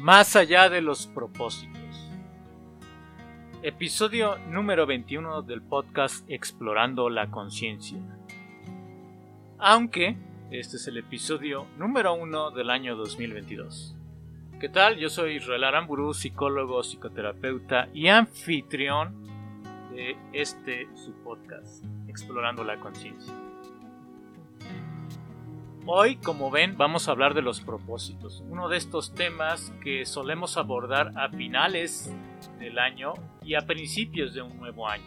Más allá de los propósitos. Episodio número 21 del podcast Explorando la Conciencia. Aunque este es el episodio número 1 del año 2022. ¿Qué tal? Yo soy Israel Aramburu, psicólogo, psicoterapeuta y anfitrión de este su podcast, Explorando la Conciencia. Hoy, como ven, vamos a hablar de los propósitos, uno de estos temas que solemos abordar a finales del año y a principios de un nuevo año.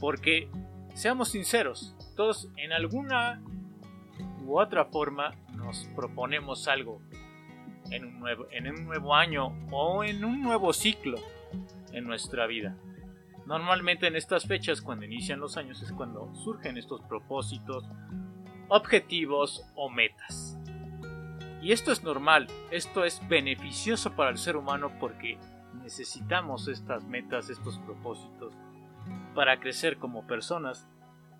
Porque, seamos sinceros, todos en alguna u otra forma nos proponemos algo en un nuevo, año o en un nuevo ciclo en nuestra vida. Normalmente en estas fechas, cuando inician los años, es cuando surgen estos propósitos objetivos o metas. Y esto es normal, esto es beneficioso para el ser humano porque necesitamos estas metas, estos propósitos, para crecer como personas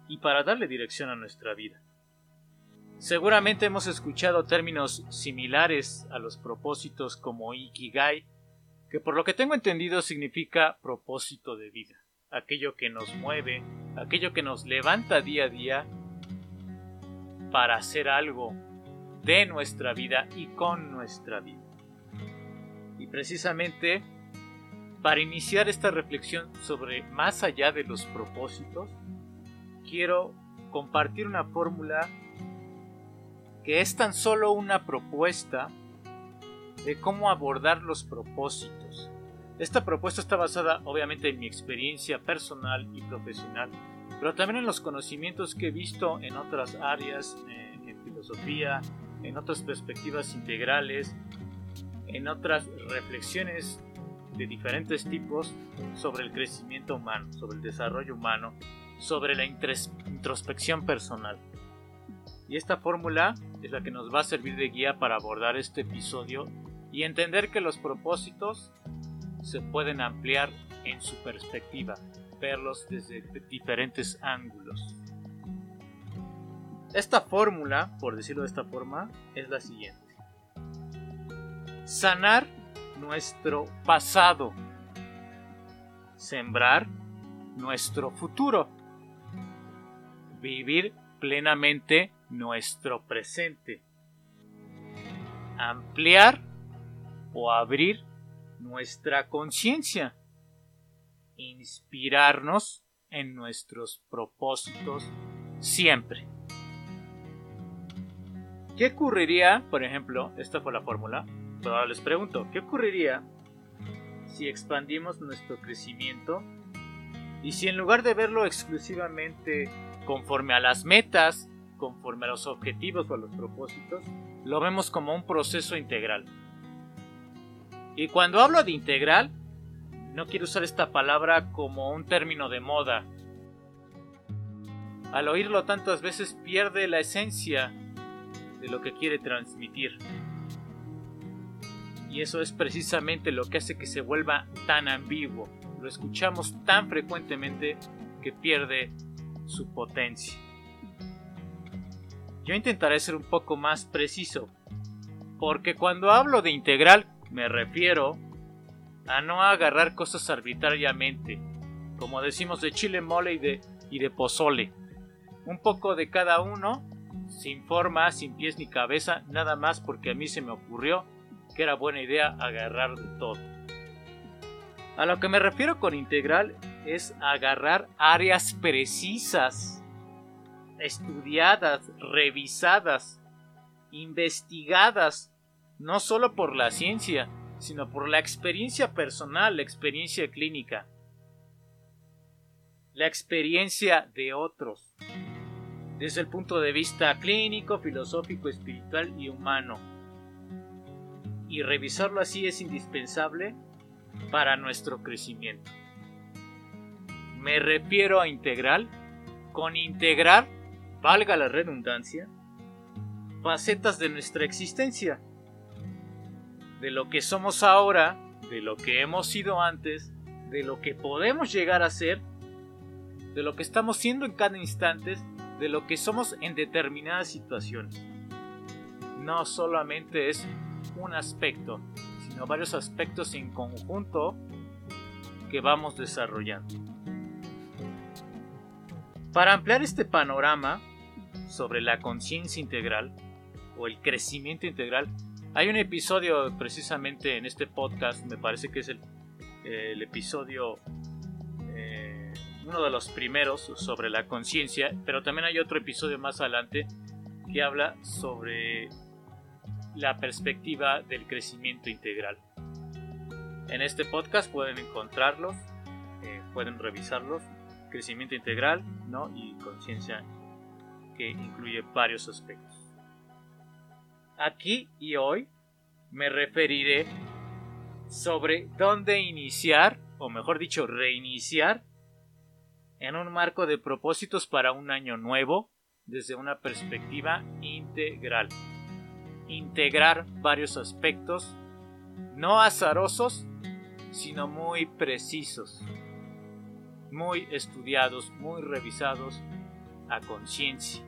y para darle dirección a nuestra vida. Seguramente hemos escuchado términos similares a los propósitos como Ikigai, que por lo que tengo entendido significa propósito de vida, aquello que nos mueve, aquello que nos levanta día a día para hacer algo de nuestra vida y con nuestra vida. Y precisamente para iniciar esta reflexión sobre más allá de los propósitos, quiero compartir una fórmula que es tan solo una propuesta de cómo abordar los propósitos. Esta propuesta está basada obviamente en mi experiencia personal y profesional pero también en los conocimientos que he visto en otras áreas, eh, en filosofía, en otras perspectivas integrales, en otras reflexiones de diferentes tipos sobre el crecimiento humano, sobre el desarrollo humano, sobre la introspección personal. Y esta fórmula es la que nos va a servir de guía para abordar este episodio y entender que los propósitos se pueden ampliar en su perspectiva, verlos desde diferentes ángulos. Esta fórmula, por decirlo de esta forma, es la siguiente. Sanar nuestro pasado. Sembrar nuestro futuro. Vivir plenamente nuestro presente. Ampliar o abrir nuestra conciencia inspirarnos en nuestros propósitos siempre. ¿Qué ocurriría, por ejemplo, esta fue la fórmula, pero ahora les pregunto, ¿qué ocurriría si expandimos nuestro crecimiento y si en lugar de verlo exclusivamente conforme a las metas, conforme a los objetivos o a los propósitos, lo vemos como un proceso integral? Y cuando hablo de integral, no quiero usar esta palabra como un término de moda. Al oírlo tantas veces pierde la esencia de lo que quiere transmitir. Y eso es precisamente lo que hace que se vuelva tan ambiguo. Lo escuchamos tan frecuentemente que pierde su potencia. Yo intentaré ser un poco más preciso, porque cuando hablo de integral me refiero a no agarrar cosas arbitrariamente, como decimos de chile mole y de, y de pozole. Un poco de cada uno, sin forma, sin pies ni cabeza, nada más porque a mí se me ocurrió que era buena idea agarrar de todo. A lo que me refiero con integral es agarrar áreas precisas, estudiadas, revisadas, investigadas, no solo por la ciencia, sino por la experiencia personal, la experiencia clínica, la experiencia de otros, desde el punto de vista clínico, filosófico, espiritual y humano. Y revisarlo así es indispensable para nuestro crecimiento. Me refiero a integral, con integrar, valga la redundancia, facetas de nuestra existencia de lo que somos ahora, de lo que hemos sido antes, de lo que podemos llegar a ser, de lo que estamos siendo en cada instante, de lo que somos en determinadas situaciones. No solamente es un aspecto, sino varios aspectos en conjunto que vamos desarrollando. Para ampliar este panorama sobre la conciencia integral o el crecimiento integral, hay un episodio precisamente en este podcast, me parece que es el, episodio, eh, uno de los primeros sobre la conciencia, pero también hay otro episodio más adelante que habla sobre la perspectiva del crecimiento integral. En este podcast pueden encontrarlos, eh, pueden revisarlos, crecimiento integral ¿no? y conciencia que incluye varios aspectos. Aquí y hoy me referiré sobre dónde iniciar, o mejor dicho, reiniciar en un marco de propósitos para un año nuevo desde una perspectiva integral. Integrar varios aspectos, no azarosos, sino muy precisos, muy estudiados, muy revisados a conciencia.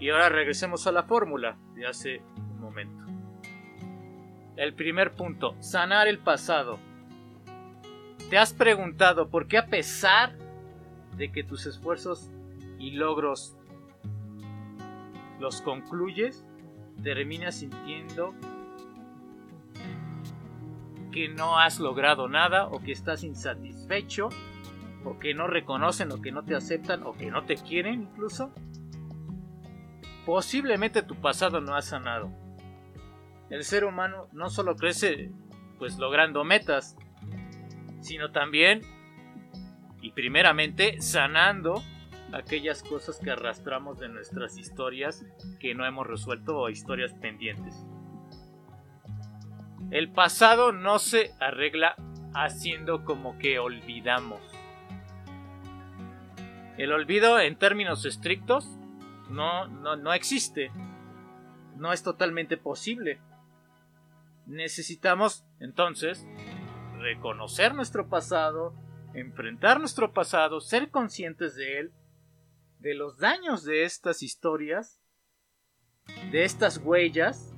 Y ahora regresemos a la fórmula de hace un momento. El primer punto, sanar el pasado. ¿Te has preguntado por qué a pesar de que tus esfuerzos y logros los concluyes, terminas sintiendo que no has logrado nada o que estás insatisfecho o que no reconocen o que no te aceptan o que no te quieren incluso? Posiblemente tu pasado no ha sanado. El ser humano no solo crece pues logrando metas, sino también y primeramente sanando aquellas cosas que arrastramos de nuestras historias que no hemos resuelto o historias pendientes. El pasado no se arregla haciendo como que olvidamos. El olvido en términos estrictos no, no, no existe. No es totalmente posible. Necesitamos entonces reconocer nuestro pasado, enfrentar nuestro pasado, ser conscientes de él de los daños de estas historias, de estas huellas,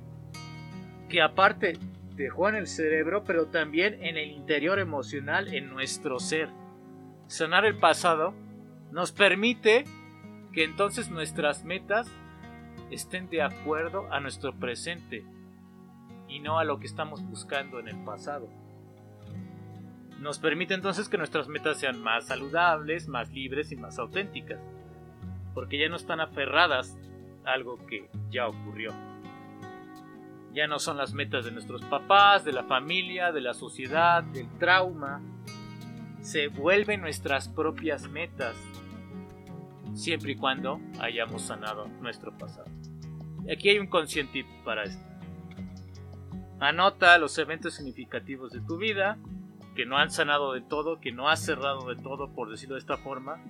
que aparte dejó en el cerebro, pero también en el interior emocional, en nuestro ser. Sanar el pasado nos permite que entonces nuestras metas estén de acuerdo a nuestro presente y no a lo que estamos buscando en el pasado. Nos permite entonces que nuestras metas sean más saludables, más libres y más auténticas porque ya no están aferradas a algo que ya ocurrió. Ya no son las metas de nuestros papás, de la familia, de la sociedad, del trauma. Se vuelven nuestras propias metas, siempre y cuando hayamos sanado nuestro pasado. Aquí hay un consciente para esto. Anota los eventos significativos de tu vida, que no han sanado de todo, que no has cerrado de todo, por decirlo de esta forma,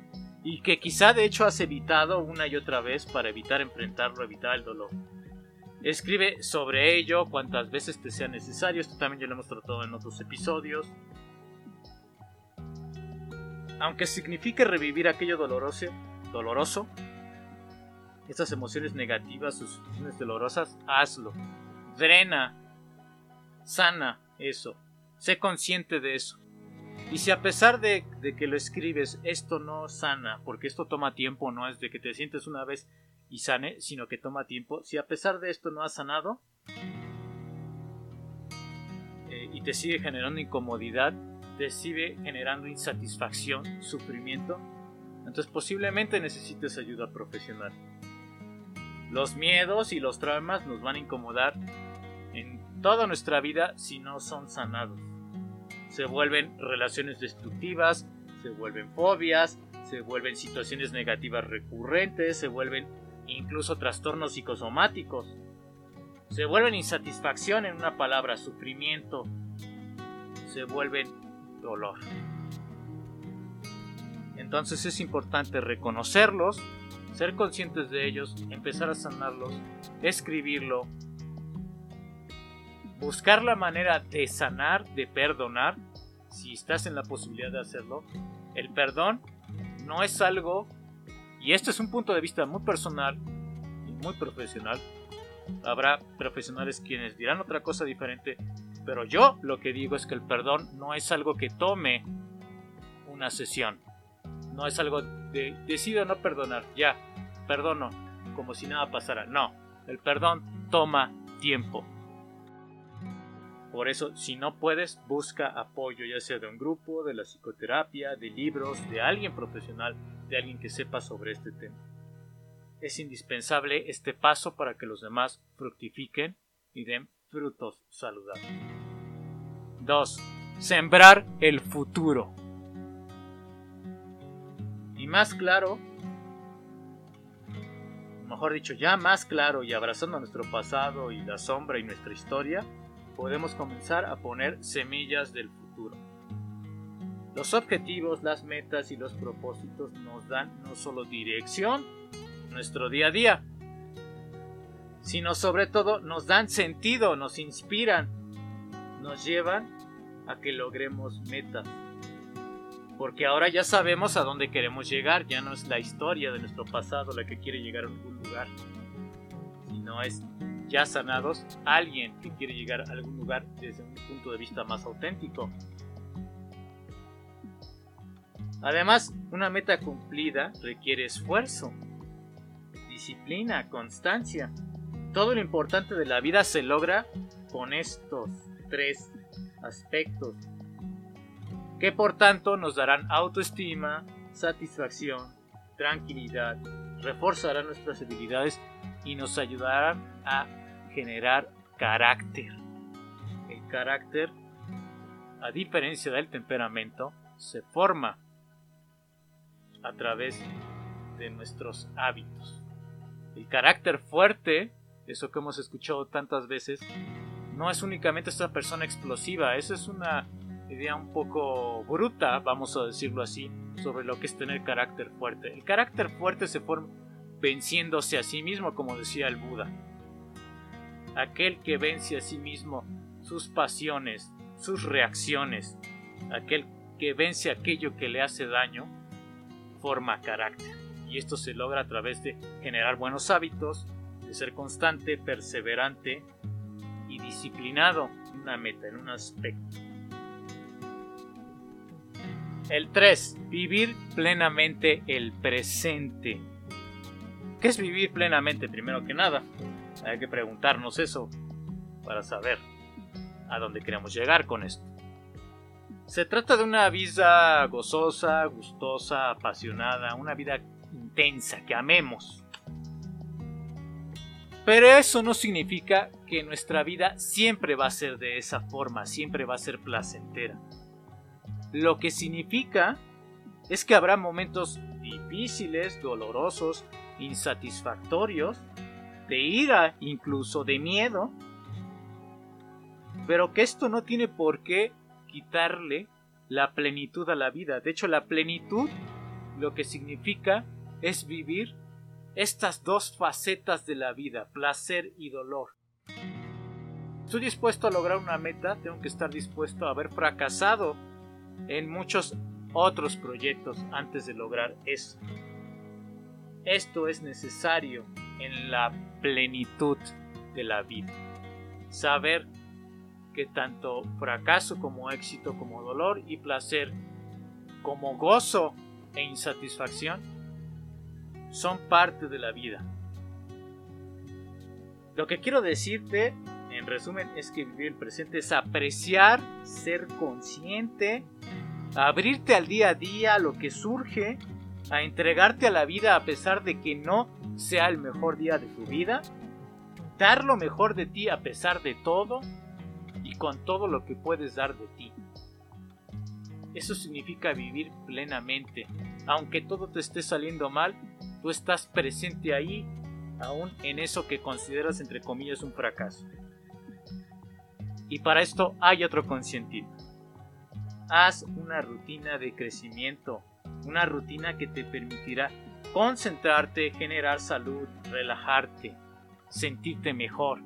y que quizá de hecho has evitado una y otra vez para evitar enfrentarlo, evitar el dolor. Escribe sobre ello cuantas veces te sea necesario, esto también ya lo hemos tratado en otros episodios. Aunque signifique revivir aquello doloroso, doloroso, estas emociones negativas, sus emociones dolorosas, hazlo. Drena, sana eso, sé consciente de eso. Y si a pesar de, que lo escribes, esto no sana, porque esto toma tiempo, no es de que te sientes una vez y sane, sino que toma tiempo, si a pesar de esto no has sanado eh, y te sigue generando incomodidad, te sigue generando insatisfacción, sufrimiento, entonces posiblemente necesites ayuda profesional. Los miedos y los traumas nos van a incomodar en toda nuestra vida si no son sanados se vuelven relaciones destructivas, se vuelven fobias, se vuelven situaciones negativas recurrentes, se vuelven incluso trastornos psicosomáticos, se vuelven insatisfacción en una palabra, sufrimiento, se vuelven dolor. Entonces es importante reconocerlos, ser conscientes de ellos, empezar a sanarlos, escribirlo, buscar la manera de sanar, de perdonar, si estás en la posibilidad de hacerlo. El perdón no es algo, y esto es un punto de vista muy personal y muy profesional, Habrá profesionales quienes dirán otra cosa diferente, pero yo lo que digo es que el perdón no es algo que tome una sesión. No es algo de decido no perdonar, ya, perdono, como si nada pasara. No, el perdón toma tiempo. Por eso, si no puedes, busca apoyo, ya sea de un grupo, de la psicoterapia, de libros, de alguien profesional, de alguien que sepa sobre este tema. Es indispensable este paso para que los demás fructifiquen y den frutos saludables. 2. Sembrar el futuro. Y más claro, mejor dicho, ya más claro y abrazando nuestro pasado y la sombra y nuestra historia, podemos comenzar a poner semillas del futuro. Los objetivos, las metas y los propósitos nos dan no solo dirección nuestro día a día, sino sobre todo nos dan sentido, nos inspiran, nos llevan a que logremos metas. Porque ahora ya sabemos a dónde queremos llegar, ya no es la historia de nuestro pasado la que quiere llegar a algún lugar, sino es ya sanados, alguien que quiere llegar a algún lugar desde un punto de vista más auténtico. Además, una meta cumplida requiere esfuerzo, disciplina, constancia. Todo lo importante de la vida se logra con estos tres aspectos, que por tanto nos darán autoestima, satisfacción, tranquilidad, reforzarán nuestras habilidades y nos ayudarán a generar carácter. El carácter, a diferencia del temperamento, se forma a través de nuestros hábitos. El carácter fuerte, eso que hemos escuchado tantas veces, no es únicamente esta persona explosiva, esa es una idea un poco bruta, vamos a decirlo así, sobre lo que es tener carácter fuerte. El carácter fuerte se forma venciéndose a sí mismo, como decía el Buda aquel que vence a sí mismo sus pasiones, sus reacciones, aquel que vence aquello que le hace daño, forma carácter. Y esto se logra a través de generar buenos hábitos, de ser constante, perseverante y disciplinado en una meta, en un aspecto. El 3. Vivir plenamente el presente. ¿Qué es vivir plenamente primero que nada? Hay que preguntarnos eso para saber a dónde queremos llegar con esto. Se trata de una vida gozosa, gustosa, apasionada, una vida intensa, que amemos. Pero eso no significa que nuestra vida siempre va a ser de esa forma, siempre va a ser placentera. Lo que significa es que habrá momentos difíciles, dolorosos, insatisfactorios, de ira, incluso de miedo, pero que esto no tiene por qué quitarle la plenitud a la vida. De hecho, la plenitud lo que significa es vivir estas dos facetas de la vida, placer y dolor. Estoy dispuesto a lograr una meta, tengo que estar dispuesto a haber fracasado en muchos otros proyectos antes de lograr eso. Esto es necesario en la plenitud de la vida. Saber que tanto fracaso como éxito, como dolor y placer, como gozo e insatisfacción, son parte de la vida. Lo que quiero decirte, en resumen, es que vivir el presente es apreciar, ser consciente, abrirte al día a día, a lo que surge, a entregarte a la vida a pesar de que no sea el mejor día de tu vida, dar lo mejor de ti a pesar de todo y con todo lo que puedes dar de ti. Eso significa vivir plenamente. Aunque todo te esté saliendo mal, tú estás presente ahí, aún en eso que consideras entre comillas un fracaso. Y para esto hay otro conscientito. Haz una rutina de crecimiento, una rutina que te permitirá concentrarte, generar salud, relajarte, sentirte mejor.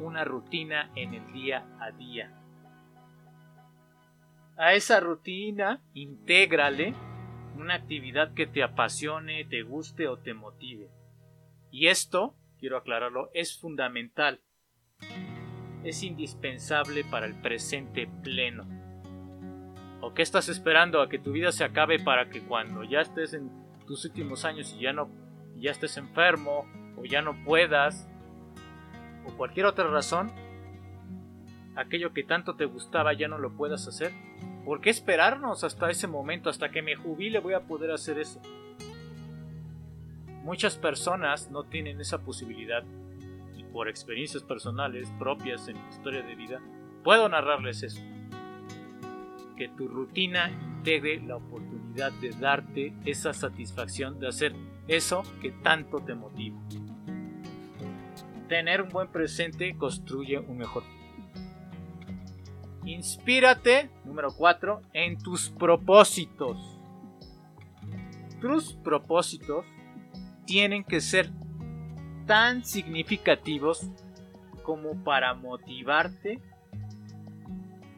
Una rutina en el día a día. A esa rutina intégrale una actividad que te apasione, te guste o te motive. Y esto quiero aclararlo, es fundamental. Es indispensable para el presente pleno. ¿O qué estás esperando a que tu vida se acabe para que cuando ya estés en tus últimos años y ya no ya estés enfermo o ya no puedas o cualquier otra razón, aquello que tanto te gustaba ya no lo puedas hacer? ¿Por qué esperarnos hasta ese momento, hasta que me jubile voy a poder hacer eso? Muchas personas no tienen esa posibilidad y por experiencias personales propias en mi historia de vida, puedo narrarles eso. Que tu rutina integre la oportunidad de darte esa satisfacción de hacer eso que tanto te motiva. Tener un buen presente construye un mejor futuro. Inspírate, número 4, en tus propósitos. Tus propósitos tienen que ser tan significativos como para motivarte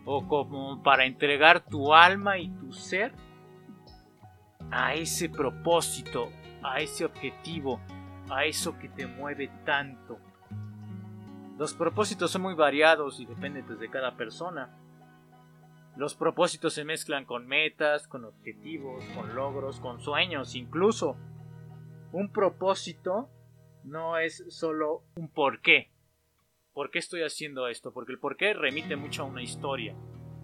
o como para entregar tu alma y tu ser a ese propósito, a ese objetivo, a eso que te mueve tanto. Los propósitos son muy variados y dependen de cada persona. Los propósitos se mezclan con metas, con objetivos, con logros, con sueños incluso. Un propósito no es solo un por qué. ¿Por qué estoy haciendo esto? Porque el por qué remite mucho a una historia.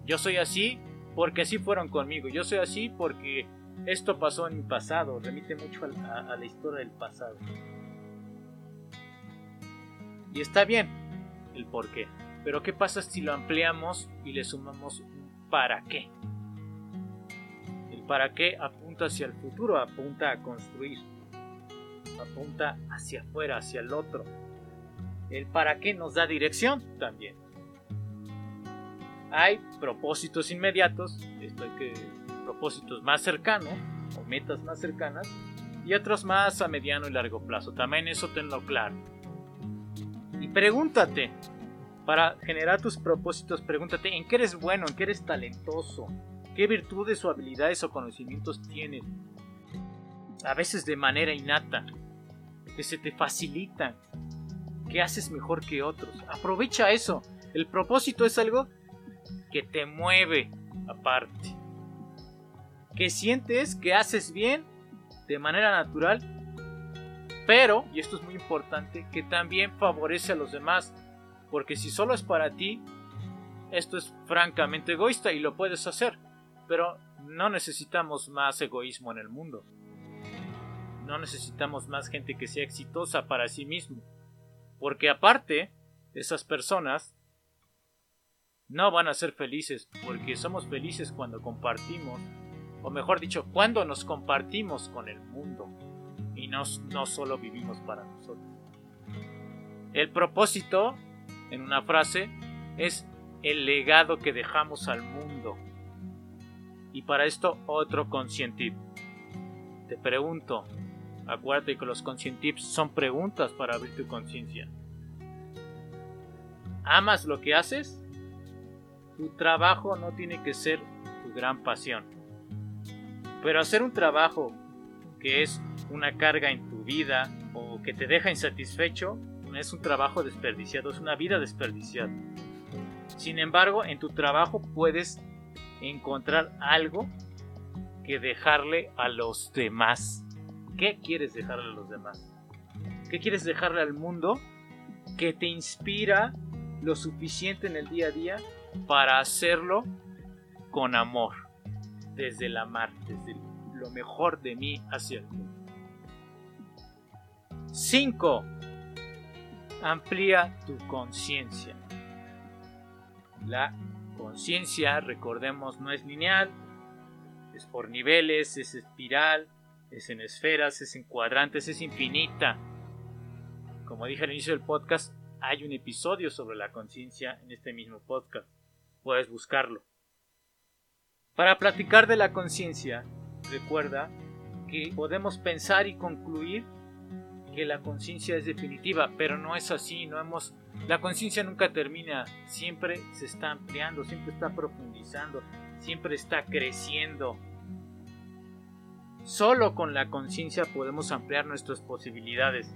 Yo soy así porque así fueron conmigo. Yo soy así porque esto pasó en mi pasado. Remite mucho a, la historia del pasado. Y está bien el por qué. Pero ¿qué pasa si lo ampliamos y le sumamos un para qué? El para qué apunta hacia el futuro, apunta a construir. Apunta hacia afuera, hacia el otro. El para qué nos da dirección también. Hay propósitos inmediatos, esto hay que propósitos más cercanos o metas más cercanas y otros más a mediano y largo plazo. También eso tenlo claro. Y pregúntate, para generar tus propósitos, pregúntate en qué eres bueno, en qué eres talentoso, qué virtudes o habilidades o conocimientos tienes. A veces de manera innata, que se te facilitan, que haces mejor que otros. Aprovecha eso. El propósito es algo que te mueve aparte. Que sientes que haces bien de manera natural pero, y esto es muy importante, que también favorece a los demás. Porque si solo es para ti, esto es francamente egoísta y lo puedes hacer. Pero no necesitamos más egoísmo en el mundo. No necesitamos más gente que sea exitosa para sí mismo. Porque aparte, esas personas no van a ser felices porque somos felices cuando compartimos, o mejor dicho, cuando nos compartimos con el mundo y no, no solo vivimos para nosotros. El propósito, en una frase, es el legado que dejamos al mundo. Y para esto otro conscientip. Te pregunto, acuérdate que los conscientips son preguntas para abrir tu conciencia. ¿Amas lo que haces? Tu trabajo no tiene que ser tu gran pasión. Pero hacer un trabajo que es una carga en tu vida o que te deja insatisfecho, es un trabajo desperdiciado, es una vida desperdiciada. Sin embargo, en tu trabajo puedes encontrar algo que dejarle a los demás. ¿Qué quieres dejarle a los demás? ¿Qué quieres dejarle al mundo que te inspira lo suficiente en el día a día para hacerlo con amor? Desde el amar, desde lo mejor de mí hacia el mundo. 5. Amplía tu conciencia. La conciencia, recordemos, no es lineal, es por niveles, es espiral, es en esferas, es en cuadrantes, es infinita. Como dije al inicio del podcast, hay un episodio sobre la conciencia en este mismo podcast. Puedes buscarlo. Para platicar de la conciencia, recuerda que podemos pensar y concluir que la conciencia es definitiva, pero no es así, no hemos la conciencia nunca termina, siempre se está ampliando, siempre está profundizando, siempre está creciendo. Solo con la conciencia podemos ampliar nuestras posibilidades.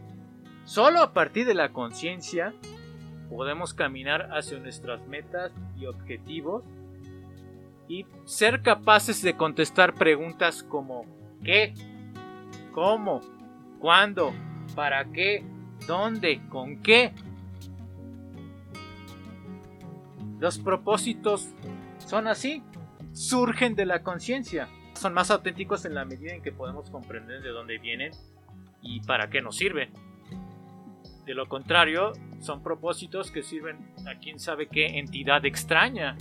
Solo a partir de la conciencia podemos caminar hacia nuestras metas y objetivos y ser capaces de contestar preguntas como ¿qué? ¿Cómo? ¿Cuándo? ¿Para qué? ¿Dónde? ¿Con qué? Los propósitos son así, surgen de la conciencia. Son más auténticos en la medida en que podemos comprender de dónde vienen y para qué nos sirven. De lo contrario, son propósitos que sirven a quién sabe qué entidad extraña,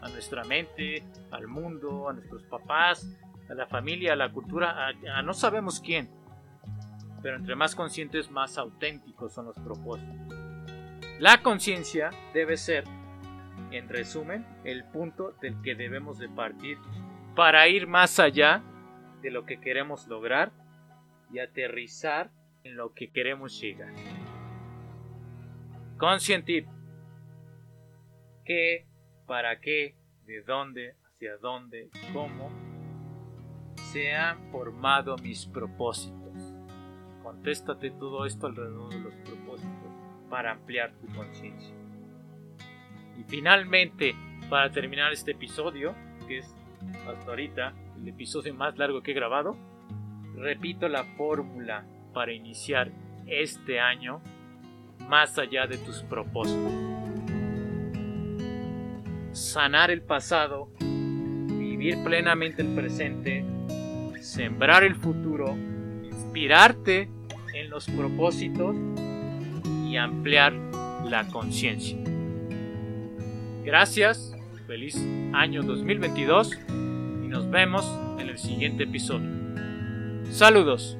a nuestra mente, al mundo, a nuestros papás, a la familia, a la cultura, a, no sabemos quién. Pero entre más conscientes, más auténticos son los propósitos. La conciencia debe ser, en resumen, el punto del que debemos de partir para ir más allá de lo que queremos lograr y aterrizar en lo que queremos llegar. Conscientir. ¿Qué? ¿Para qué? ¿De dónde? ¿Hacia dónde? ¿Cómo? Se han formado mis propósitos. Contéstate todo esto alrededor de los propósitos para ampliar tu conciencia. Y finalmente, para terminar este episodio, que es hasta ahorita el episodio más largo que he grabado, repito la fórmula para iniciar este año más allá de tus propósitos. Sanar el pasado, vivir plenamente el presente, sembrar el futuro, inspirarte en los propósitos y ampliar la conciencia. Gracias, feliz año 2022 y nos vemos en el siguiente episodio. Saludos.